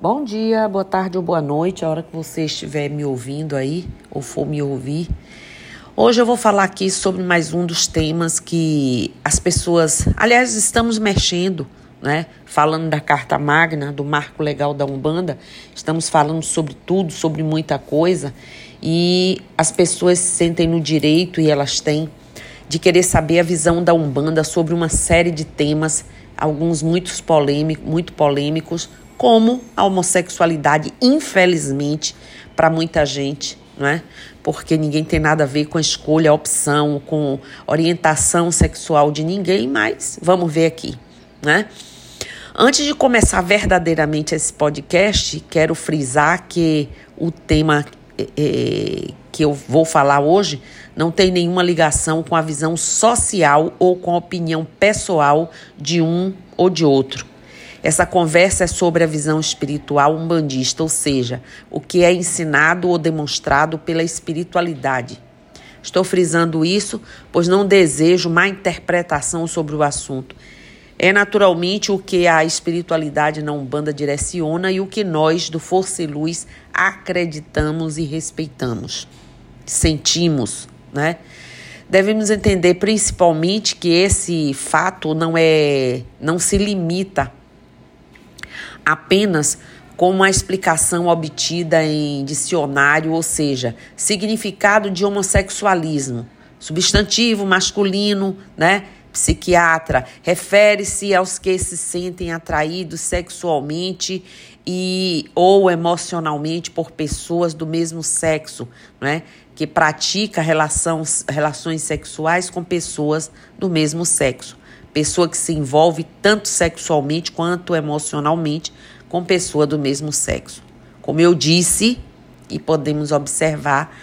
Bom dia, boa tarde ou boa noite, a hora que você estiver me ouvindo aí ou for me ouvir. Hoje eu vou falar aqui sobre mais um dos temas que as pessoas, aliás, estamos mexendo, né? Falando da Carta Magna, do Marco Legal da Umbanda, estamos falando sobre tudo, sobre muita coisa, e as pessoas se sentem no direito e elas têm de querer saber a visão da Umbanda sobre uma série de temas, alguns muito polêmicos, muito polêmicos, como a homossexualidade, infelizmente, para muita gente, não é? Porque ninguém tem nada a ver com a escolha, a opção, com orientação sexual de ninguém, mas vamos ver aqui, né? Antes de começar verdadeiramente esse podcast, quero frisar que o tema é, que eu vou falar hoje não tem nenhuma ligação com a visão social ou com a opinião pessoal de um ou de outro. Essa conversa é sobre a visão espiritual umbandista, ou seja, o que é ensinado ou demonstrado pela espiritualidade. Estou frisando isso, pois não desejo má interpretação sobre o assunto. É naturalmente o que a espiritualidade na Umbanda direciona e o que nós, do Força e Luz, acreditamos e respeitamos. Sentimos, né? Devemos entender principalmente que esse fato não é não se limita apenas com uma explicação obtida em dicionário, ou seja, significado de homossexualismo, substantivo masculino, né? Psiquiatra refere-se aos que se sentem atraídos sexualmente e ou emocionalmente por pessoas do mesmo sexo, né? Que pratica relações, relações sexuais com pessoas do mesmo sexo pessoa que se envolve tanto sexualmente quanto emocionalmente com pessoa do mesmo sexo. Como eu disse, e podemos observar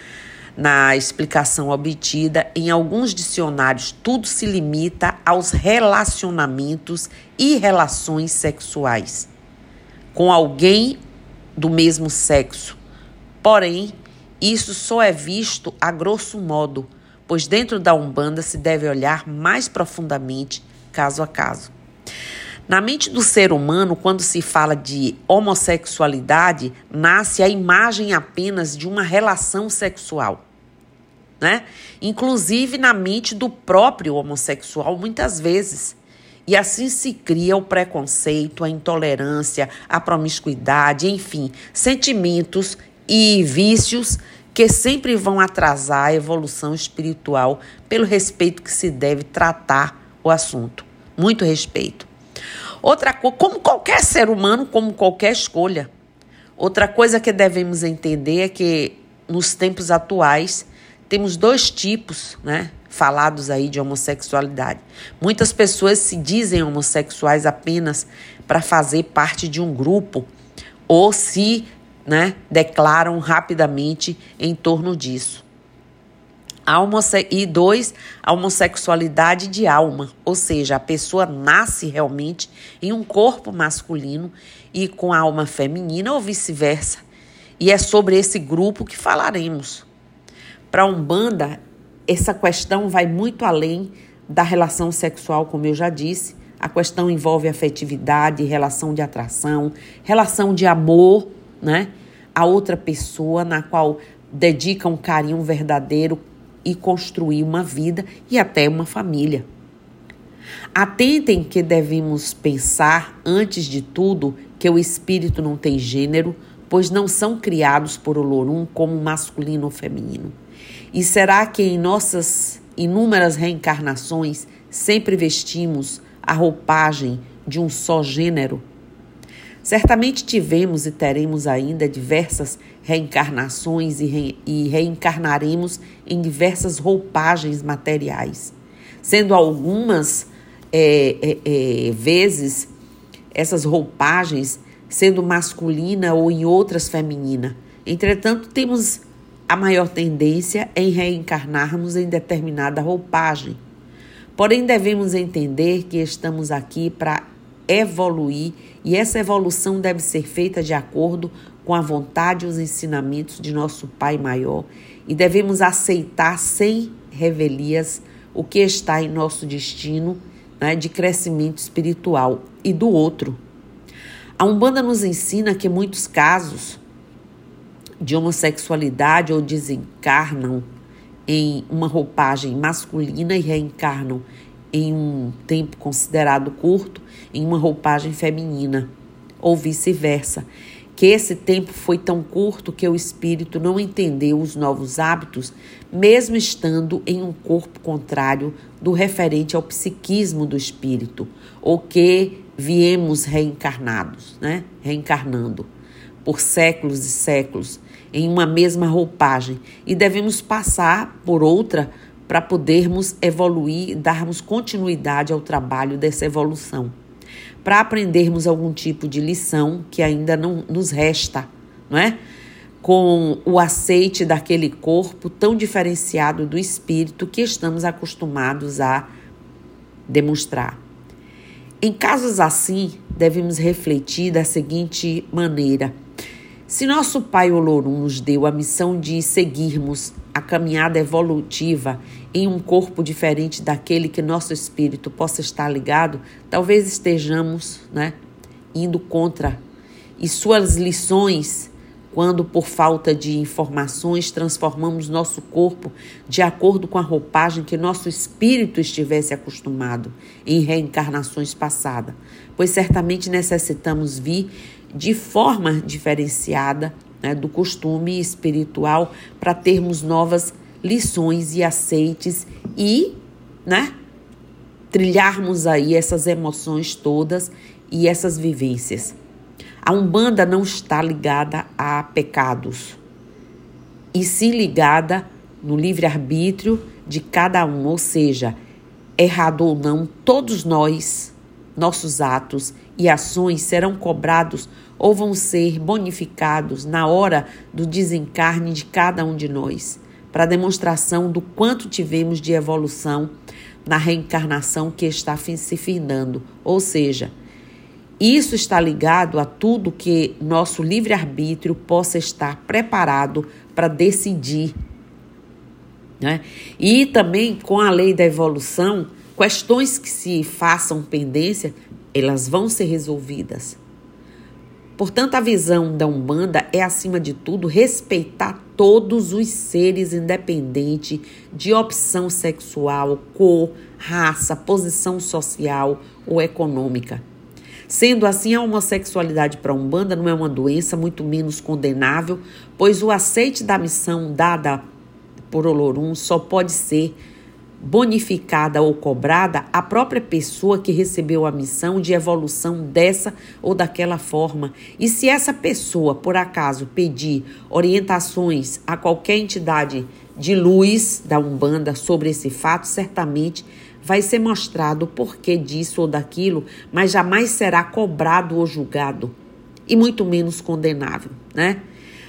na explicação obtida, em alguns dicionários tudo se limita aos relacionamentos e relações sexuais com alguém do mesmo sexo. Porém, isso só é visto a grosso modo, pois dentro da Umbanda se deve olhar mais profundamente caso a caso. Na mente do ser humano, quando se fala de homossexualidade, nasce a imagem apenas de uma relação sexual. Né? Inclusive na mente do próprio homossexual, muitas vezes. E assim se cria o preconceito, a intolerância, a promiscuidade, enfim, sentimentos e vícios que sempre vão atrasar a evolução espiritual pelo respeito que se deve tratar o assunto. Muito respeito. Outra coisa, como qualquer ser humano, como qualquer escolha. Outra coisa que devemos entender é que nos tempos atuais temos dois tipos, né, falados aí de homossexualidade. Muitas pessoas se dizem homossexuais apenas para fazer parte de um grupo ou se, né, declaram rapidamente em torno disso. E dois, a homossexualidade de alma, ou seja, a pessoa nasce realmente em um corpo masculino e com alma feminina ou vice-versa. E é sobre esse grupo que falaremos. Para a Umbanda, essa questão vai muito além da relação sexual, como eu já disse. A questão envolve afetividade, relação de atração, relação de amor, né? A outra pessoa na qual dedica um carinho verdadeiro, e construir uma vida e até uma família. Atentem que devemos pensar, antes de tudo, que o espírito não tem gênero, pois não são criados por Olorum como masculino ou feminino. E será que em nossas inúmeras reencarnações sempre vestimos a roupagem de um só gênero? Certamente tivemos e teremos ainda diversas reencarnações e, re, e reencarnaremos em diversas roupagens materiais, sendo algumas é, é, é, vezes essas roupagens sendo masculina ou em outras feminina. Entretanto, temos a maior tendência em reencarnarmos em determinada roupagem. Porém, devemos entender que estamos aqui para evoluir e essa evolução deve ser feita de acordo com a vontade e os ensinamentos de nosso Pai Maior e devemos aceitar sem revelias o que está em nosso destino né, de crescimento espiritual e do outro. A Umbanda nos ensina que muitos casos de homossexualidade ou desencarnam em uma roupagem masculina e reencarnam em um tempo considerado curto em uma roupagem feminina, ou vice-versa. Que esse tempo foi tão curto que o espírito não entendeu os novos hábitos, mesmo estando em um corpo contrário do referente ao psiquismo do espírito, ou que viemos reencarnados, né? Reencarnando por séculos e séculos em uma mesma roupagem e devemos passar por outra para podermos evoluir darmos continuidade ao trabalho dessa evolução. Para aprendermos algum tipo de lição que ainda não nos resta, não é? Com o aceite daquele corpo tão diferenciado do espírito que estamos acostumados a demonstrar. Em casos assim, devemos refletir da seguinte maneira: se nosso pai Olorum nos deu a missão de seguirmos a caminhada evolutiva em um corpo diferente daquele que nosso espírito possa estar ligado, talvez estejamos né, indo contra. E suas lições, quando por falta de informações transformamos nosso corpo de acordo com a roupagem que nosso espírito estivesse acostumado em reencarnações passadas, pois certamente necessitamos vir de forma diferenciada né, do costume espiritual para termos novas lições e aceites e, né, trilharmos aí essas emoções todas e essas vivências. A Umbanda não está ligada a pecados, e sim ligada no livre-arbítrio de cada um, ou seja, errado ou não, todos nós, nossos atos e ações serão cobrados ou vão ser bonificados na hora do desencarne de cada um de nós, para demonstração do quanto tivemos de evolução na reencarnação que está se findando. Ou seja, isso está ligado a tudo que nosso livre-arbítrio possa estar preparado para decidir. Né? E também com a lei da evolução, questões que se façam pendência, elas vão ser resolvidas. Portanto, a visão da Umbanda é, acima de tudo, respeitar todos os seres, independente de opção sexual, cor, raça, posição social ou econômica. Sendo assim, a homossexualidade para a Umbanda não é uma doença, muito menos condenável, pois o aceite da missão dada por Olorum só pode ser bonificada ou cobrada a própria pessoa que recebeu a missão de evolução dessa ou daquela forma. E se essa pessoa, por acaso, pedir orientações a qualquer entidade de luz da Umbanda sobre esse fato, certamente vai ser mostrado o porquê disso ou daquilo, mas jamais será cobrado ou julgado, e muito menos condenável, né?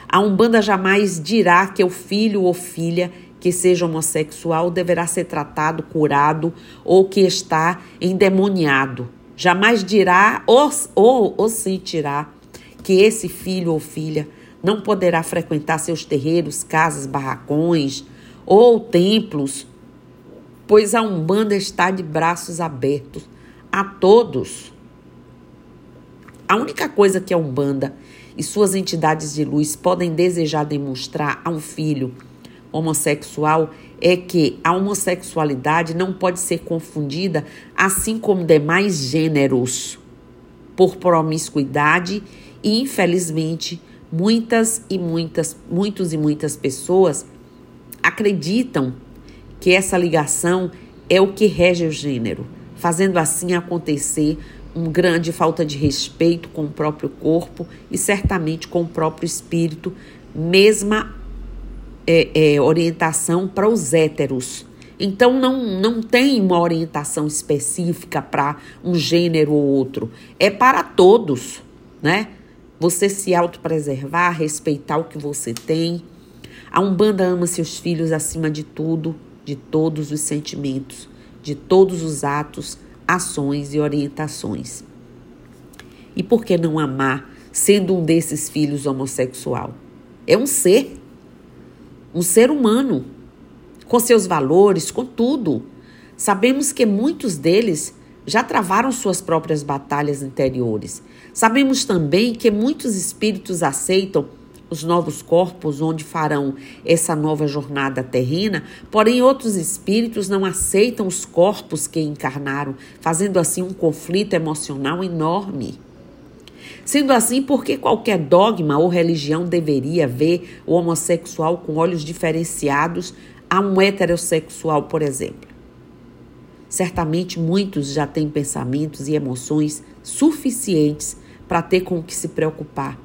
A Umbanda jamais dirá que o filho ou filha que seja homossexual deverá ser tratado, curado ou que está endemoniado. Jamais dirá ou, ou, ou sentirá que esse filho ou filha não poderá frequentar seus terreiros, casas, barracões ou templos, pois a Umbanda está de braços abertos a todos. A única coisa que a Umbanda e suas entidades de luz podem desejar demonstrar a um filho homossexual é que a homossexualidade não pode ser confundida, assim como demais gêneros, por promiscuidade e, infelizmente, muitas e muitas, muitos e muitas pessoas acreditam que essa ligação é o que rege o gênero, fazendo assim acontecer uma grande falta de respeito com o próprio corpo e certamente com o próprio espírito, mesma é, é, orientação para os héteros. Então não, não tem uma orientação específica para um gênero ou outro. É para todos, né? Você se autopreservar, respeitar o que você tem. A Umbanda ama seus filhos acima de tudo, de todos os sentimentos, de todos os atos, ações e orientações. E por que não amar sendo um desses filhos homossexual? É um ser um ser humano, com seus valores, com tudo. Sabemos que muitos deles já travaram suas próprias batalhas interiores. Sabemos também que muitos espíritos aceitam os novos corpos onde farão essa nova jornada terrena, porém outros espíritos não aceitam os corpos que encarnaram, fazendo assim um conflito emocional enorme. Sendo assim, por que qualquer dogma ou religião deveria ver o homossexual com olhos diferenciados a um heterossexual, por exemplo? Certamente muitos já têm pensamentos e emoções suficientes para ter com o que se preocupar.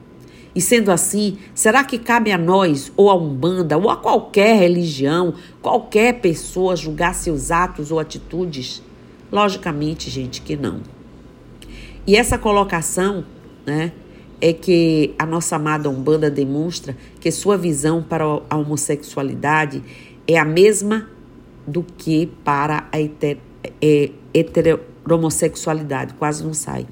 E sendo assim, será que cabe a nós, ou a Umbanda, ou a qualquer religião, qualquer pessoa julgar seus atos ou atitudes? Logicamente, gente, que não. E essa colocação, né, é que a nossa amada Umbanda demonstra que sua visão para a homossexualidade é a mesma do que para a é, heterossexualidade, quase não sai.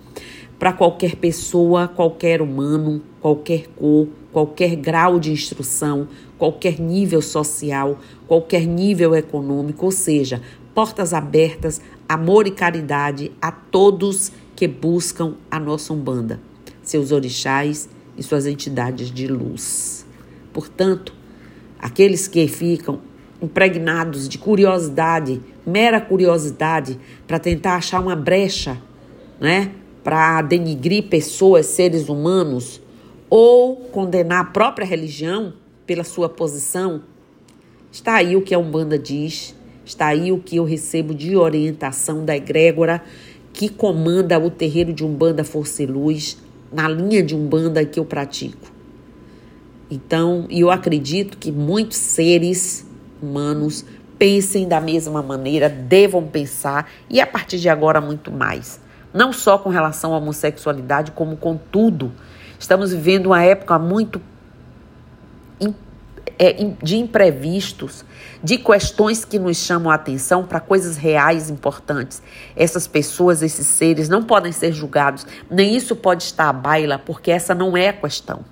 Para qualquer pessoa, qualquer humano, qualquer cor, qualquer grau de instrução, qualquer nível social, qualquer nível econômico, ou seja, portas abertas, amor e caridade a todos que buscam a nossa Umbanda, seus orixás e suas entidades de luz. Portanto, aqueles que ficam impregnados de curiosidade, mera curiosidade, para tentar achar uma brecha, né? para denigrir pessoas, seres humanos, ou condenar a própria religião pela sua posição, está aí o que a Umbanda diz, está aí o que eu recebo de orientação da egrégora que comanda o terreiro de Umbanda Força e Luz, na linha de Umbanda que eu pratico. Então, eu acredito que muitos seres humanos pensem da mesma maneira, devam pensar e a partir de agora muito mais não só com relação à homossexualidade, como com tudo. Estamos vivendo uma época muito de imprevistos, de questões que nos chamam a atenção para coisas reais importantes. Essas pessoas, esses seres, não podem ser julgados, nem isso pode estar à baila, porque essa não é a questão.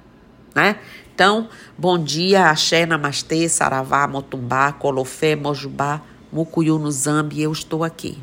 Né? Então, bom dia, axé, namastê, saravá, motumbá, colofé, mojubá, mucuyu no zambi, eu estou aqui.